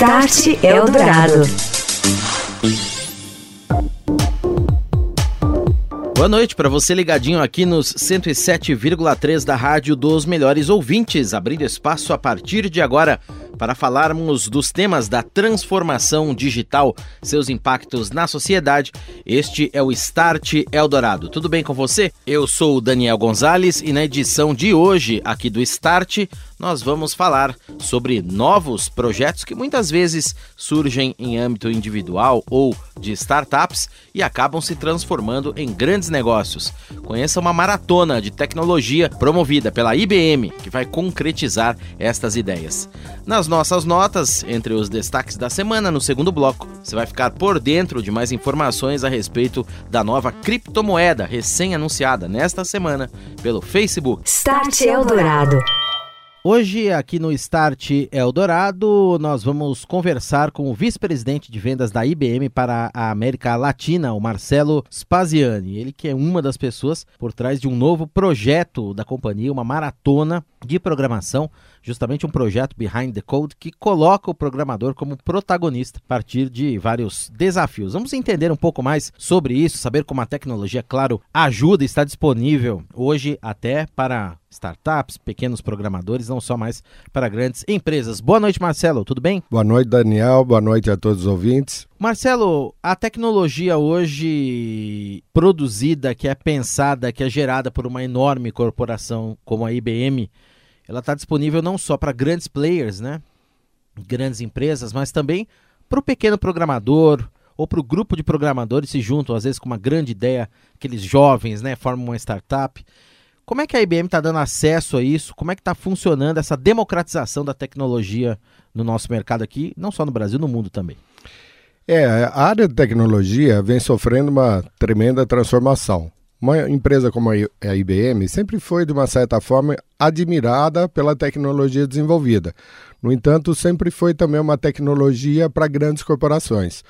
Start Eldorado. Boa noite para você ligadinho aqui nos 107,3 da Rádio dos Melhores Ouvintes, abrindo espaço a partir de agora para falarmos dos temas da transformação digital, seus impactos na sociedade. Este é o Start Eldorado. Tudo bem com você? Eu sou o Daniel Gonzalez e na edição de hoje aqui do Start nós vamos falar sobre novos projetos que muitas vezes surgem em âmbito individual ou de startups e acabam se transformando em grandes negócios. Conheça uma maratona de tecnologia promovida pela IBM que vai concretizar estas ideias. Nas nossas notas, entre os destaques da semana, no segundo bloco, você vai ficar por dentro de mais informações a respeito da nova criptomoeda recém-anunciada nesta semana pelo Facebook. Start Eldorado. Hoje, aqui no Start Eldorado, nós vamos conversar com o vice-presidente de vendas da IBM para a América Latina, o Marcelo Spaziani. Ele que é uma das pessoas por trás de um novo projeto da companhia, uma maratona de programação justamente um projeto Behind the Code que coloca o programador como protagonista a partir de vários desafios. Vamos entender um pouco mais sobre isso, saber como a tecnologia, claro, ajuda e está disponível hoje até para startups, pequenos programadores, não só mais para grandes empresas. Boa noite, Marcelo, tudo bem? Boa noite, Daniel. Boa noite a todos os ouvintes. Marcelo, a tecnologia hoje produzida, que é pensada, que é gerada por uma enorme corporação como a IBM, ela está disponível não só para grandes players, né? Grandes empresas, mas também para o pequeno programador ou para o grupo de programadores se juntam, às vezes com uma grande ideia, aqueles jovens, né? Formam uma startup. Como é que a IBM está dando acesso a isso? Como é que está funcionando essa democratização da tecnologia no nosso mercado aqui, não só no Brasil, no mundo também? É, a área de tecnologia vem sofrendo uma tremenda transformação. Uma empresa como a IBM sempre foi, de uma certa forma, admirada pela tecnologia desenvolvida. No entanto, sempre foi também uma tecnologia para grandes corporações.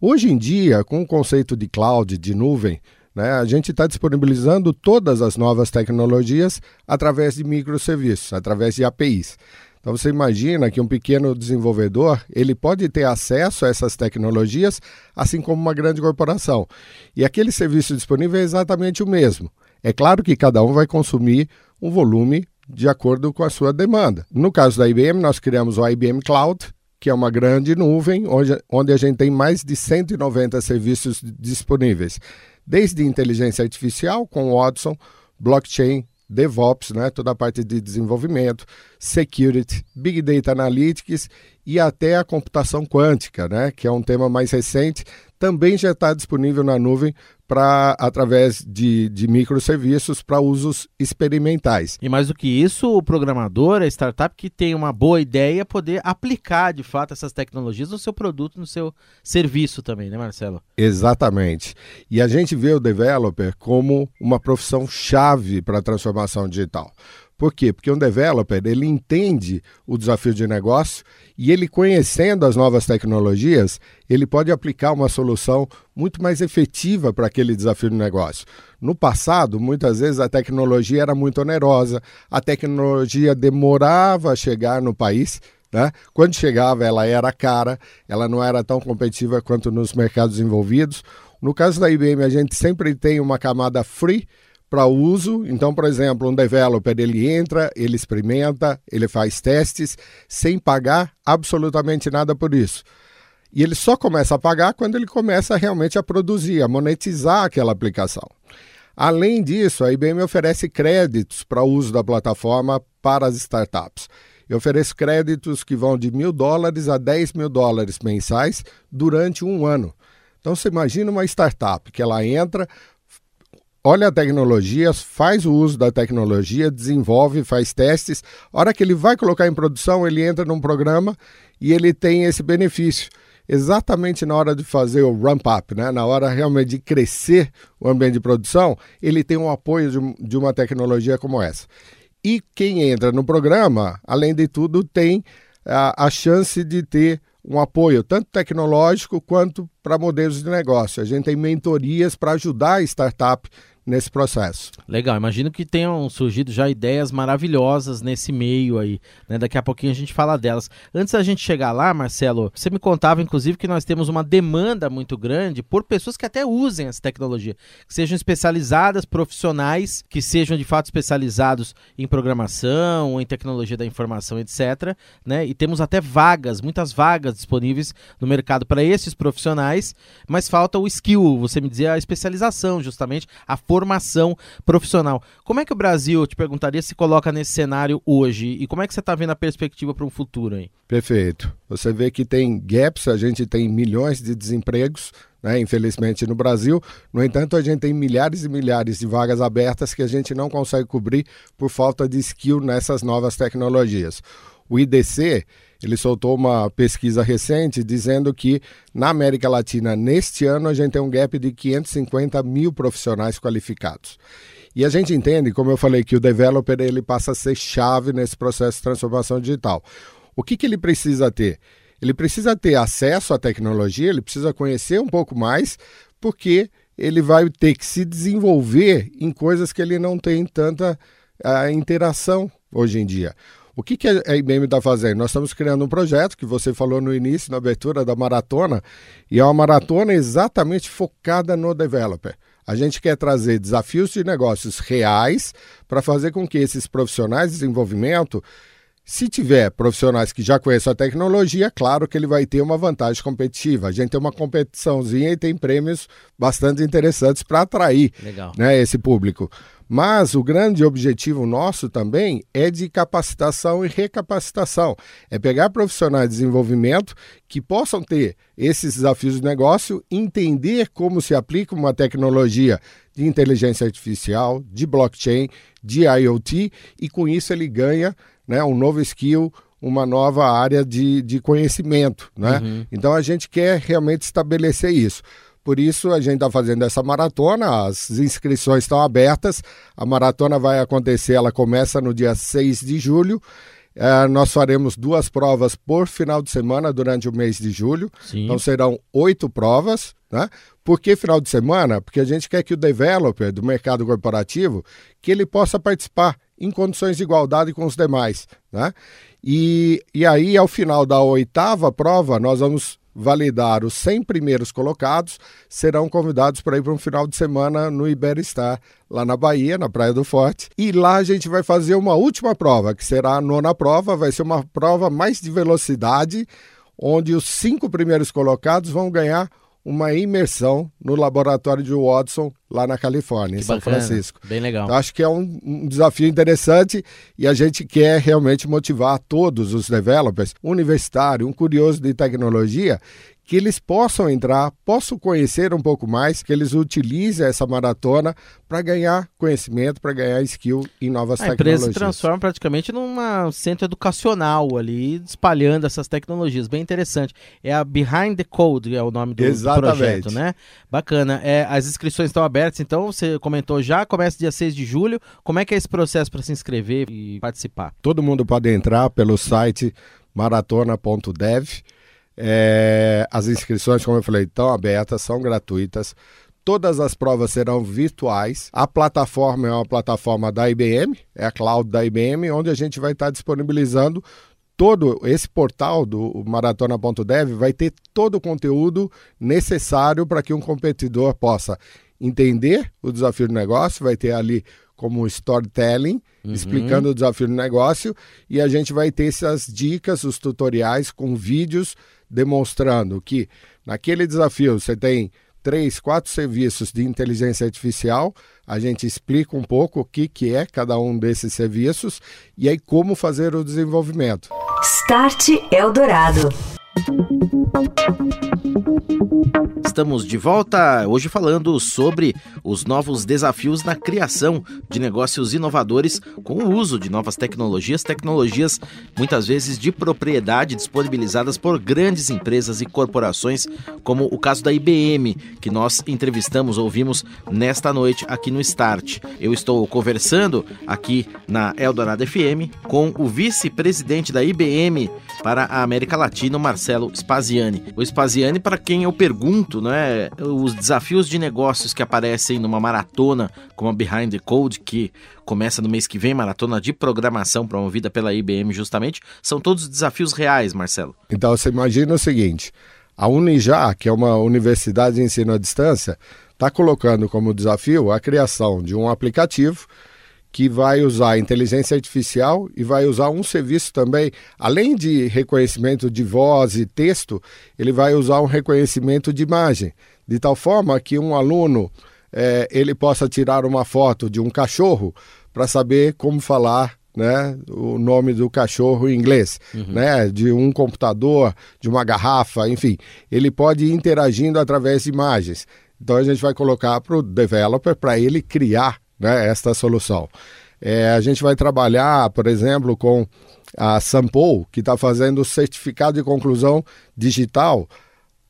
Hoje em dia, com o conceito de cloud, de nuvem, né, a gente está disponibilizando todas as novas tecnologias através de microserviços, através de APIs. Então você imagina que um pequeno desenvolvedor ele pode ter acesso a essas tecnologias, assim como uma grande corporação. E aquele serviço disponível é exatamente o mesmo. É claro que cada um vai consumir um volume de acordo com a sua demanda. No caso da IBM, nós criamos o IBM Cloud, que é uma grande nuvem onde, onde a gente tem mais de 190 serviços disponíveis, desde inteligência artificial com Watson, blockchain, DevOps, né, toda a parte de desenvolvimento, security, Big Data Analytics e até a computação quântica, né, que é um tema mais recente, também já está disponível na nuvem para através de, de microserviços para usos experimentais. E mais do que isso, o programador, a startup que tem uma boa ideia, poder aplicar de fato essas tecnologias no seu produto, no seu serviço também, né, Marcelo? Exatamente. E a gente vê o developer como uma profissão chave para a transformação digital. Por quê? Porque um developer ele entende o desafio de negócio e ele conhecendo as novas tecnologias, ele pode aplicar uma solução muito mais efetiva para aquele desafio de negócio. No passado, muitas vezes a tecnologia era muito onerosa, a tecnologia demorava a chegar no país. Né? Quando chegava, ela era cara, ela não era tão competitiva quanto nos mercados envolvidos. No caso da IBM, a gente sempre tem uma camada free para uso. Então, por exemplo, um developer ele entra, ele experimenta, ele faz testes sem pagar absolutamente nada por isso. E ele só começa a pagar quando ele começa realmente a produzir, a monetizar aquela aplicação. Além disso, a IBM oferece créditos para uso da plataforma para as startups. Eu ofereço créditos que vão de mil dólares a 10 mil dólares mensais durante um ano. Então você imagina uma startup que ela entra, olha a tecnologia, faz o uso da tecnologia, desenvolve, faz testes. A hora que ele vai colocar em produção, ele entra num programa e ele tem esse benefício. Exatamente na hora de fazer o ramp-up, né? na hora realmente de crescer o ambiente de produção, ele tem um apoio de, de uma tecnologia como essa. E quem entra no programa, além de tudo, tem a, a chance de ter um apoio tanto tecnológico quanto para modelos de negócio. A gente tem mentorias para ajudar a startup nesse processo. Legal, imagino que tenham surgido já ideias maravilhosas nesse meio aí, né? Daqui a pouquinho a gente fala delas. Antes da gente chegar lá, Marcelo, você me contava inclusive que nós temos uma demanda muito grande por pessoas que até usem essa tecnologia, que sejam especializadas, profissionais, que sejam de fato especializados em programação, em tecnologia da informação, etc, né? E temos até vagas, muitas vagas disponíveis no mercado para esses profissionais, mas falta o skill, você me dizia a especialização, justamente a formação profissional. Como é que o Brasil, eu te perguntaria, se coloca nesse cenário hoje e como é que você está vendo a perspectiva para um futuro aí? Perfeito. Você vê que tem gaps, a gente tem milhões de desempregos, né, infelizmente no Brasil. No entanto, a gente tem milhares e milhares de vagas abertas que a gente não consegue cobrir por falta de skill nessas novas tecnologias. O IDC ele soltou uma pesquisa recente dizendo que na América Latina, neste ano, a gente tem um gap de 550 mil profissionais qualificados. E a gente entende, como eu falei, que o developer ele passa a ser chave nesse processo de transformação digital. O que, que ele precisa ter? Ele precisa ter acesso à tecnologia, ele precisa conhecer um pouco mais, porque ele vai ter que se desenvolver em coisas que ele não tem tanta uh, interação hoje em dia. O que, que a IBM está fazendo? Nós estamos criando um projeto que você falou no início, na abertura da maratona, e é uma maratona exatamente focada no developer. A gente quer trazer desafios de negócios reais para fazer com que esses profissionais de desenvolvimento se tiver profissionais que já conhecem a tecnologia, claro que ele vai ter uma vantagem competitiva. A gente tem uma competiçãozinha e tem prêmios bastante interessantes para atrair né, esse público. Mas o grande objetivo nosso também é de capacitação e recapacitação. É pegar profissionais de desenvolvimento que possam ter esses desafios de negócio, entender como se aplica uma tecnologia de inteligência artificial, de blockchain, de IoT, e com isso ele ganha né, um novo skill, uma nova área de, de conhecimento. Né? Uhum. Então a gente quer realmente estabelecer isso. Por isso a gente está fazendo essa maratona, as inscrições estão abertas. A maratona vai acontecer, ela começa no dia 6 de julho. É, nós faremos duas provas por final de semana durante o mês de julho. Sim. Então serão oito provas. Né? Por que final de semana? Porque a gente quer que o developer do mercado corporativo que ele possa participar em condições de igualdade com os demais. Né? E, e aí, ao final da oitava prova, nós vamos validar os 100 primeiros colocados, serão convidados para ir para um final de semana no Iberestar, lá na Bahia, na Praia do Forte. E lá a gente vai fazer uma última prova, que será a nona prova, vai ser uma prova mais de velocidade, onde os cinco primeiros colocados vão ganhar uma imersão no laboratório de Watson, lá na Califórnia, que em São bacana, Francisco. Bem legal. Então, acho que é um, um, desafio interessante e a gente quer realmente motivar todos os developers, universitário, um curioso de tecnologia, que eles possam entrar, possam conhecer um pouco mais, que eles utilizem essa maratona para ganhar conhecimento, para ganhar skill em novas a tecnologias. A empresa se transforma praticamente num centro educacional ali, espalhando essas tecnologias. Bem interessante. É a Behind the Code, é o nome do, do projeto, né? Bacana. É, as inscrições estão abertas, então você comentou já, começa dia 6 de julho. Como é que é esse processo para se inscrever e participar? Todo mundo pode entrar pelo site maratona.dev é, as inscrições, como eu falei, estão abertas, são gratuitas. Todas as provas serão virtuais. A plataforma é uma plataforma da IBM, é a cloud da IBM, onde a gente vai estar disponibilizando todo esse portal do maratona.dev vai ter todo o conteúdo necessário para que um competidor possa entender o desafio do negócio, vai ter ali como storytelling, uhum. explicando o desafio do negócio, e a gente vai ter essas dicas, os tutoriais com vídeos demonstrando que naquele desafio você tem três, quatro serviços de inteligência artificial. A gente explica um pouco o que, que é cada um desses serviços e aí como fazer o desenvolvimento. Start Eldorado. Estamos de volta hoje falando sobre os novos desafios na criação de negócios inovadores com o uso de novas tecnologias, tecnologias muitas vezes de propriedade disponibilizadas por grandes empresas e corporações, como o caso da IBM, que nós entrevistamos, ouvimos nesta noite aqui no Start. Eu estou conversando aqui na Eldorado FM com o vice-presidente da IBM para a América Latina, Marcelo Spaziani. O Spaziani, para quem eu pergunto, não é? Os desafios de negócios que aparecem numa maratona como a Behind the Code, que começa no mês que vem, maratona de programação promovida pela IBM justamente, são todos desafios reais, Marcelo. Então você imagina o seguinte: a Unijá, que é uma universidade de ensino à distância, está colocando como desafio a criação de um aplicativo que vai usar inteligência artificial e vai usar um serviço também, além de reconhecimento de voz e texto, ele vai usar um reconhecimento de imagem, de tal forma que um aluno é, ele possa tirar uma foto de um cachorro para saber como falar né, o nome do cachorro em inglês, uhum. né, de um computador, de uma garrafa, enfim. Ele pode ir interagindo através de imagens. Então a gente vai colocar para o developer para ele criar né, esta solução. É, a gente vai trabalhar, por exemplo, com a Sample, que está fazendo certificado de conclusão digital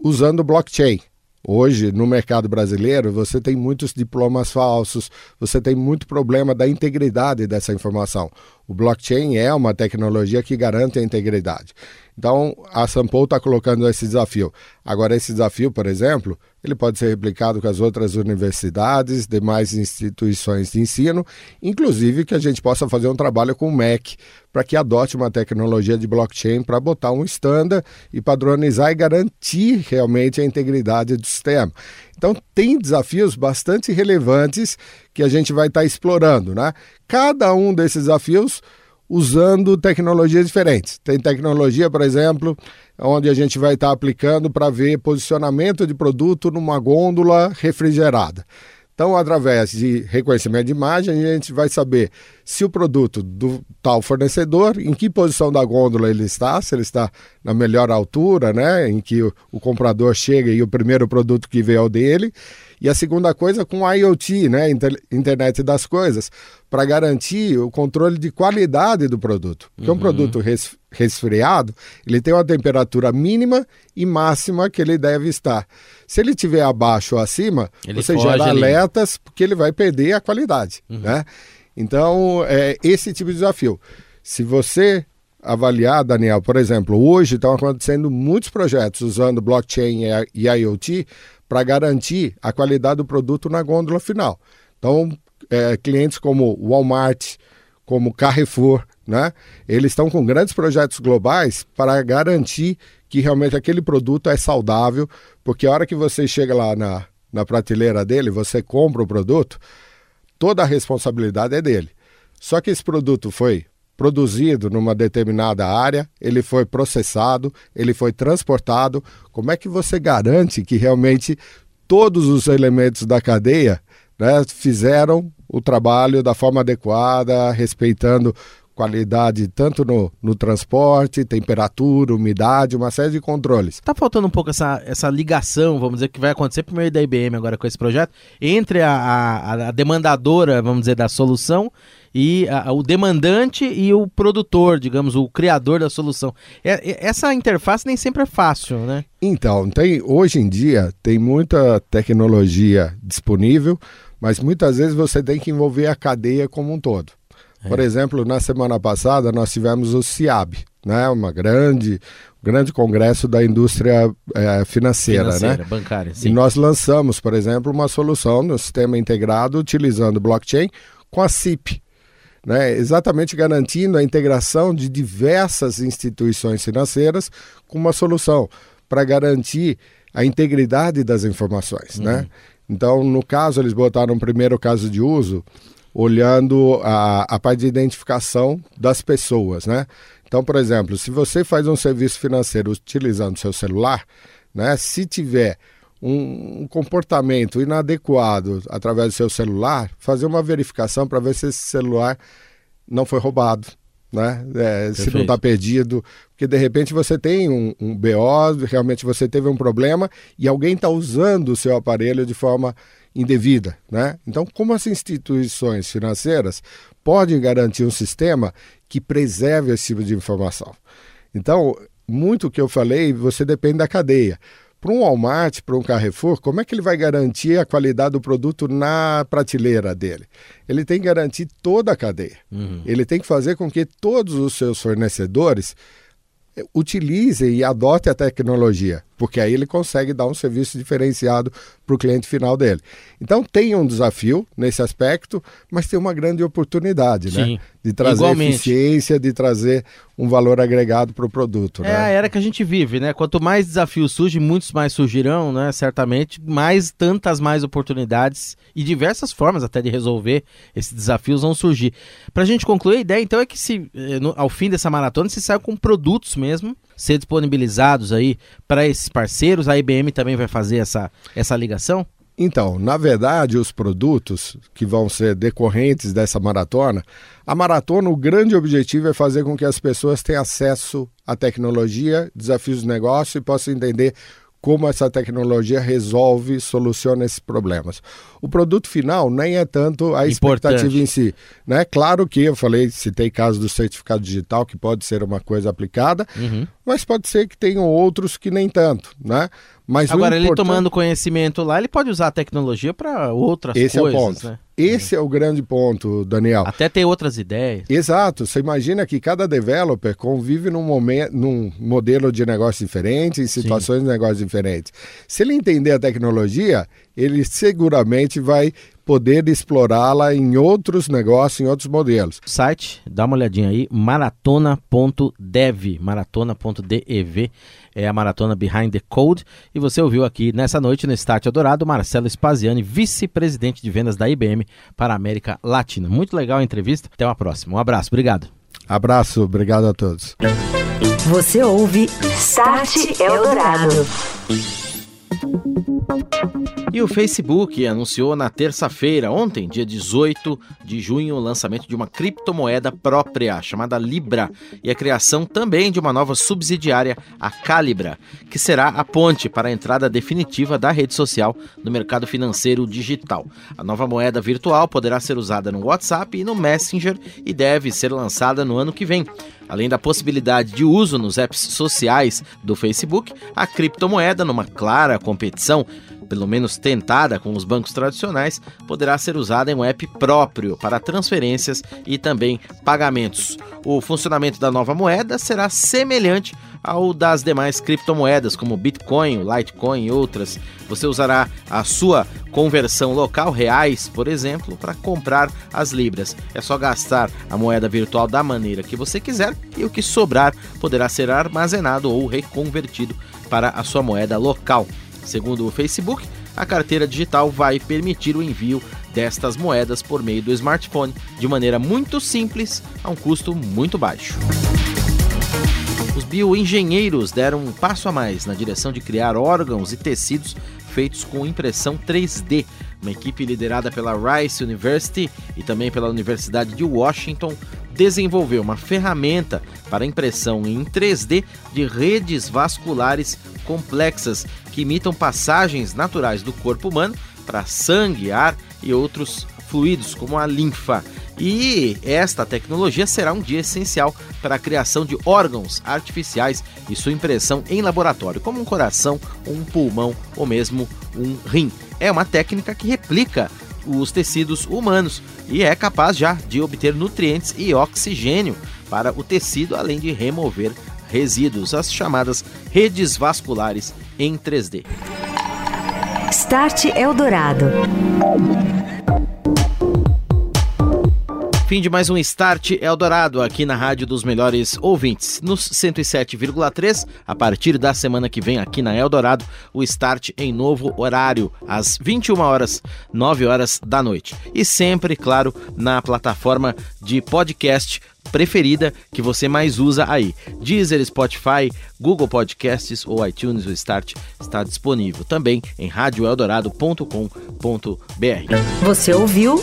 usando blockchain. Hoje, no mercado brasileiro, você tem muitos diplomas falsos, você tem muito problema da integridade dessa informação. O blockchain é uma tecnologia que garante a integridade. Então, a Sample está colocando esse desafio. Agora, esse desafio, por exemplo, ele pode ser replicado com as outras universidades, demais instituições de ensino, inclusive que a gente possa fazer um trabalho com o MEC para que adote uma tecnologia de blockchain para botar um estándar e padronizar e garantir realmente a integridade do sistema. Então, tem desafios bastante relevantes que a gente vai estar tá explorando, né? Cada um desses desafios usando tecnologias diferentes. Tem tecnologia, por exemplo, onde a gente vai estar aplicando para ver posicionamento de produto numa gôndola refrigerada. Então, através de reconhecimento de imagem, a gente vai saber se o produto do tal fornecedor, em que posição da gôndola ele está, se ele está na melhor altura, né, em que o, o comprador chega e o primeiro produto que vê é o dele. E a segunda coisa com IoT, né, internet das coisas, para garantir o controle de qualidade do produto. Porque uhum. um produto res, resfriado, ele tem uma temperatura mínima e máxima que ele deve estar. Se ele estiver abaixo ou acima, ele você gera ali. alertas porque ele vai perder a qualidade, uhum. né? Então, é esse tipo de desafio. Se você avaliar, Daniel, por exemplo, hoje estão acontecendo muitos projetos usando blockchain e IoT para garantir a qualidade do produto na gôndola final. Então, é, clientes como Walmart, como Carrefour, né? Eles estão com grandes projetos globais para garantir que realmente aquele produto é saudável, porque a hora que você chega lá na, na prateleira dele, você compra o produto, toda a responsabilidade é dele. Só que esse produto foi produzido numa determinada área, ele foi processado, ele foi transportado. Como é que você garante que realmente todos os elementos da cadeia né, fizeram o trabalho da forma adequada, respeitando qualidade tanto no, no transporte, temperatura, umidade, uma série de controles. Tá faltando um pouco essa, essa ligação, vamos dizer, que vai acontecer por meio da IBM agora com esse projeto, entre a, a, a demandadora, vamos dizer, da solução e a, o demandante e o produtor, digamos, o criador da solução. É, essa interface nem sempre é fácil, né? Então, tem, hoje em dia tem muita tecnologia disponível, mas muitas vezes você tem que envolver a cadeia como um todo. É. Por exemplo, na semana passada nós tivemos o CIAB, né, uma grande, grande congresso da indústria é, financeira, né? financeira, né? bancária. Sim. E nós lançamos, por exemplo, uma solução no sistema integrado utilizando blockchain com a CIP, né, exatamente garantindo a integração de diversas instituições financeiras com uma solução para garantir a integridade das informações, né? uhum. né? Então, no caso, eles botaram o primeiro caso de uso olhando a, a parte de identificação das pessoas, né? Então, por exemplo, se você faz um serviço financeiro utilizando seu celular, né? Se tiver um, comportamento inadequado através do seu celular, fazer uma verificação para ver se esse celular não foi roubado, né? É, se não está perdido, porque de repente você tem um, um BO, realmente você teve um problema e alguém está usando o seu aparelho de forma indevida, né? Então, como as instituições financeiras podem garantir um sistema que preserve esse tipo de informação? Então, muito que eu falei, você depende da cadeia. Para um Walmart, para um Carrefour, como é que ele vai garantir a qualidade do produto na prateleira dele? Ele tem que garantir toda a cadeia. Uhum. Ele tem que fazer com que todos os seus fornecedores utilizem e adotem a tecnologia. Porque aí ele consegue dar um serviço diferenciado para o cliente final dele. Então tem um desafio nesse aspecto, mas tem uma grande oportunidade, né? Sim, né? De trazer igualmente. eficiência, de trazer um valor agregado para o produto. É né? a era que a gente vive, né? Quanto mais desafios surgem, muitos mais surgirão, né? Certamente, mais tantas mais oportunidades e diversas formas até de resolver esses desafios vão surgir. Para a gente concluir, a ideia então é que se eh, ao fim dessa maratona se saia com produtos mesmo ser disponibilizados aí para esses parceiros? A IBM também vai fazer essa, essa ligação? Então, na verdade, os produtos que vão ser decorrentes dessa maratona, a maratona, o grande objetivo é fazer com que as pessoas tenham acesso à tecnologia, desafios de negócio e possam entender como essa tecnologia resolve, soluciona esses problemas. O produto final nem é tanto a expectativa Importante. em si. Né? Claro que eu falei, citei caso do certificado digital, que pode ser uma coisa aplicada, uhum. mas pode ser que tenham outros que nem tanto. Né? Mas Agora, importante... ele tomando conhecimento lá, ele pode usar a tecnologia para outras Esse coisas. Esse é o ponto. Né? Esse é. é o grande ponto, Daniel. Até ter outras ideias. Exato. Você imagina que cada developer convive num, momento, num modelo de negócio diferente, em situações Sim. de negócio diferentes. Se ele entender a tecnologia, ele seguramente vai poder explorá-la em outros negócios, em outros modelos. Site, dá uma olhadinha aí, maratona.dev, maratona.dev é a maratona Behind the Code. E você ouviu aqui nessa noite no Start Adorado Marcelo Spaziani, vice-presidente de vendas da IBM para a América Latina. Muito legal a entrevista. Até uma próxima. Um abraço, obrigado. Abraço, obrigado a todos. Você ouve Start Eldorado. E o Facebook anunciou na terça-feira, ontem, dia 18 de junho, o lançamento de uma criptomoeda própria, chamada Libra, e a criação também de uma nova subsidiária, a Calibra, que será a ponte para a entrada definitiva da rede social no mercado financeiro digital. A nova moeda virtual poderá ser usada no WhatsApp e no Messenger e deve ser lançada no ano que vem. Além da possibilidade de uso nos apps sociais do Facebook, a criptomoeda, numa clara competição pelo menos tentada com os bancos tradicionais, poderá ser usada em um app próprio para transferências e também pagamentos. O funcionamento da nova moeda será semelhante ao das demais criptomoedas, como Bitcoin, Litecoin e outras. Você usará a sua conversão local, reais, por exemplo, para comprar as libras. É só gastar a moeda virtual da maneira que você quiser e o que sobrar poderá ser armazenado ou reconvertido para a sua moeda local. Segundo o Facebook, a carteira digital vai permitir o envio destas moedas por meio do smartphone de maneira muito simples, a um custo muito baixo. Os bioengenheiros deram um passo a mais na direção de criar órgãos e tecidos feitos com impressão 3D. Uma equipe liderada pela Rice University e também pela Universidade de Washington desenvolveu uma ferramenta para impressão em 3D de redes vasculares complexas que imitam passagens naturais do corpo humano para sangue, ar e outros fluidos, como a linfa. E esta tecnologia será um dia essencial para a criação de órgãos artificiais e sua impressão em laboratório, como um coração, um pulmão ou mesmo um rim. É uma técnica que replica os tecidos humanos e é capaz já de obter nutrientes e oxigênio para o tecido, além de remover resíduos, as chamadas redes vasculares em 3D. Start Eldorado. Fim de mais um Start Eldorado aqui na Rádio dos Melhores Ouvintes. Nos 107,3, a partir da semana que vem aqui na Eldorado, o Start em novo horário, às 21 horas, 9 horas da noite. E sempre, claro, na plataforma de podcast preferida que você mais usa aí. Deezer, Spotify, Google Podcasts ou iTunes, o Start está disponível também em radioeldorado.com.br. Você ouviu?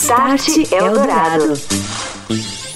Start Eldorado.